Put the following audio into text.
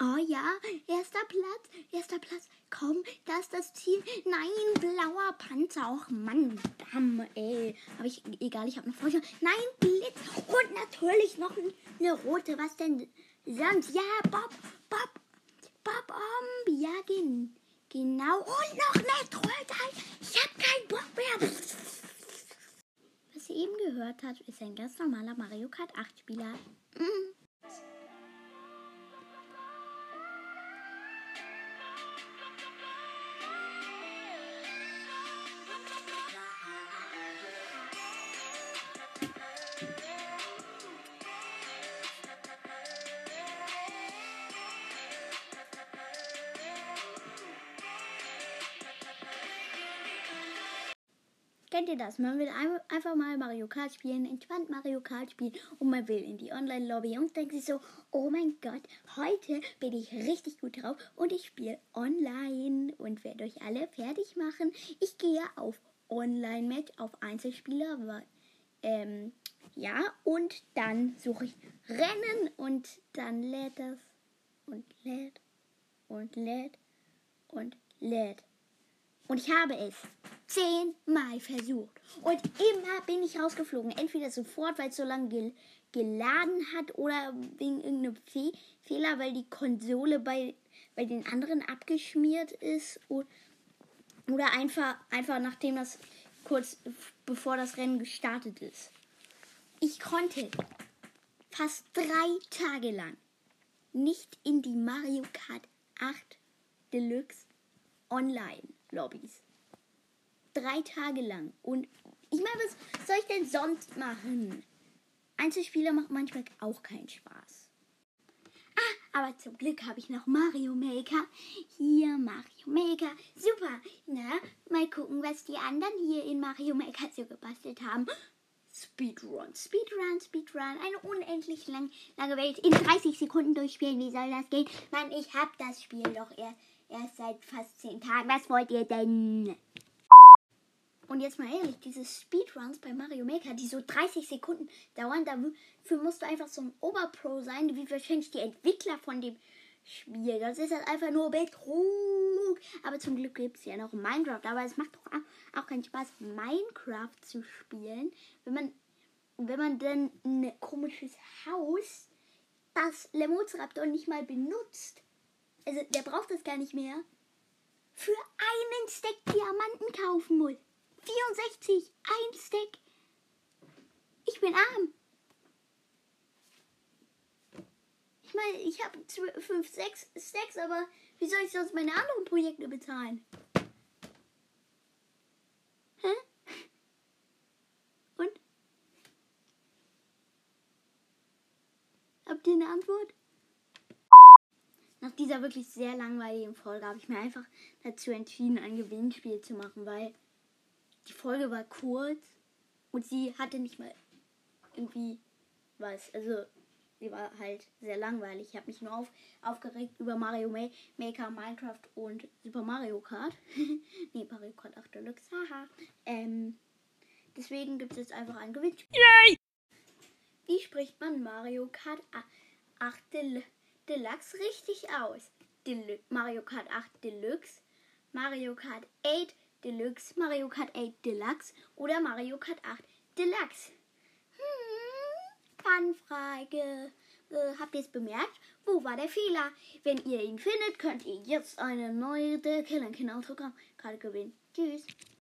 Oh ja, erster Platz, erster Platz. Komm, da ist das Ziel. Nein, blauer Panzer. Och Mann, Damm, ey. Aber ich, egal, ich habe noch Feuer. Nein, Blitz. Und natürlich noch eine rote. Was denn sonst? Ja, Bob, Bob, Bob, um, ja, gen, genau. Und noch eine Trollteil. Ich habe keinen Bock mehr. Was ihr eben gehört habt, ist ein ganz normaler Mario Kart 8 Spieler. Mm. Kennt ihr das? Man will einfach mal Mario Kart spielen, entspannt Mario Kart spielen und man will in die Online-Lobby und denkt sich so, oh mein Gott, heute bin ich richtig gut drauf und ich spiele online und werde euch alle fertig machen. Ich gehe auf Online-Match, auf Einzelspieler, weil, ähm, ja, und dann suche ich Rennen und dann lädt das und lädt und lädt und lädt. Und ich habe es zehnmal versucht. Und immer bin ich rausgeflogen. Entweder sofort, weil es so lange gel geladen hat, oder wegen irgendeinem Fe Fehler, weil die Konsole bei, bei den anderen abgeschmiert ist. Oder einfach, einfach nachdem das kurz bevor das Rennen gestartet ist. Ich konnte fast drei Tage lang nicht in die Mario Kart 8 Deluxe online Lobbys. Drei Tage lang. Und ich meine, was soll ich denn sonst machen? Einzelspieler macht manchmal auch keinen Spaß. Ah, aber zum Glück habe ich noch Mario Maker. Hier Mario Maker. Super. Na, mal gucken, was die anderen hier in Mario Maker so gebastelt haben. Speedrun, Speedrun, Speedrun. Eine unendlich lang, lange Welt in 30 Sekunden durchspielen. Wie soll das gehen? Mann, ich habe das Spiel doch eher erst seit fast 10 Tagen. Was wollt ihr denn? Und jetzt mal ehrlich, diese Speedruns bei Mario Maker, die so 30 Sekunden dauern, dafür musst du einfach so ein Oberpro sein, wie wahrscheinlich die Entwickler von dem Spiel. Das ist halt einfach nur Betrug. Aber zum Glück gibt es ja noch Minecraft. Aber es macht doch auch keinen Spaß, Minecraft zu spielen, wenn man, wenn man dann ein komisches Haus, das Lemozraptor nicht mal benutzt, also der braucht das gar nicht mehr, für einen Stack Diamanten kaufen muss. 64, ein Stack. Ich bin arm. Ich meine, ich habe 5, 6 Stacks, aber wie soll ich sonst meine anderen Projekte bezahlen? Hä? Und? Habt ihr eine Antwort? Dieser wirklich sehr langweiligen Folge habe ich mir einfach dazu entschieden, ein Gewinnspiel zu machen, weil die Folge war kurz und sie hatte nicht mal irgendwie was. Also sie war halt sehr langweilig. Ich habe mich nur auf, aufgeregt über Mario Maker, Minecraft und Super Mario Kart. nee, Mario Kart 8 Deluxe. Haha. Ähm, deswegen gibt es jetzt einfach ein Gewinnspiel. Yay! Wie spricht man Mario Kart 8 Deluxe? Deluxe richtig aus. Delu Mario Kart 8 Deluxe, Mario Kart 8 Deluxe, Mario Kart 8 Deluxe oder Mario Kart 8 Deluxe. Hm, Fanfrage. Äh, habt ihr es bemerkt? Wo war der Fehler? Wenn ihr ihn findet, könnt ihr jetzt eine neue The Killing Kin Autogramm gerade gewinnen. Tschüss.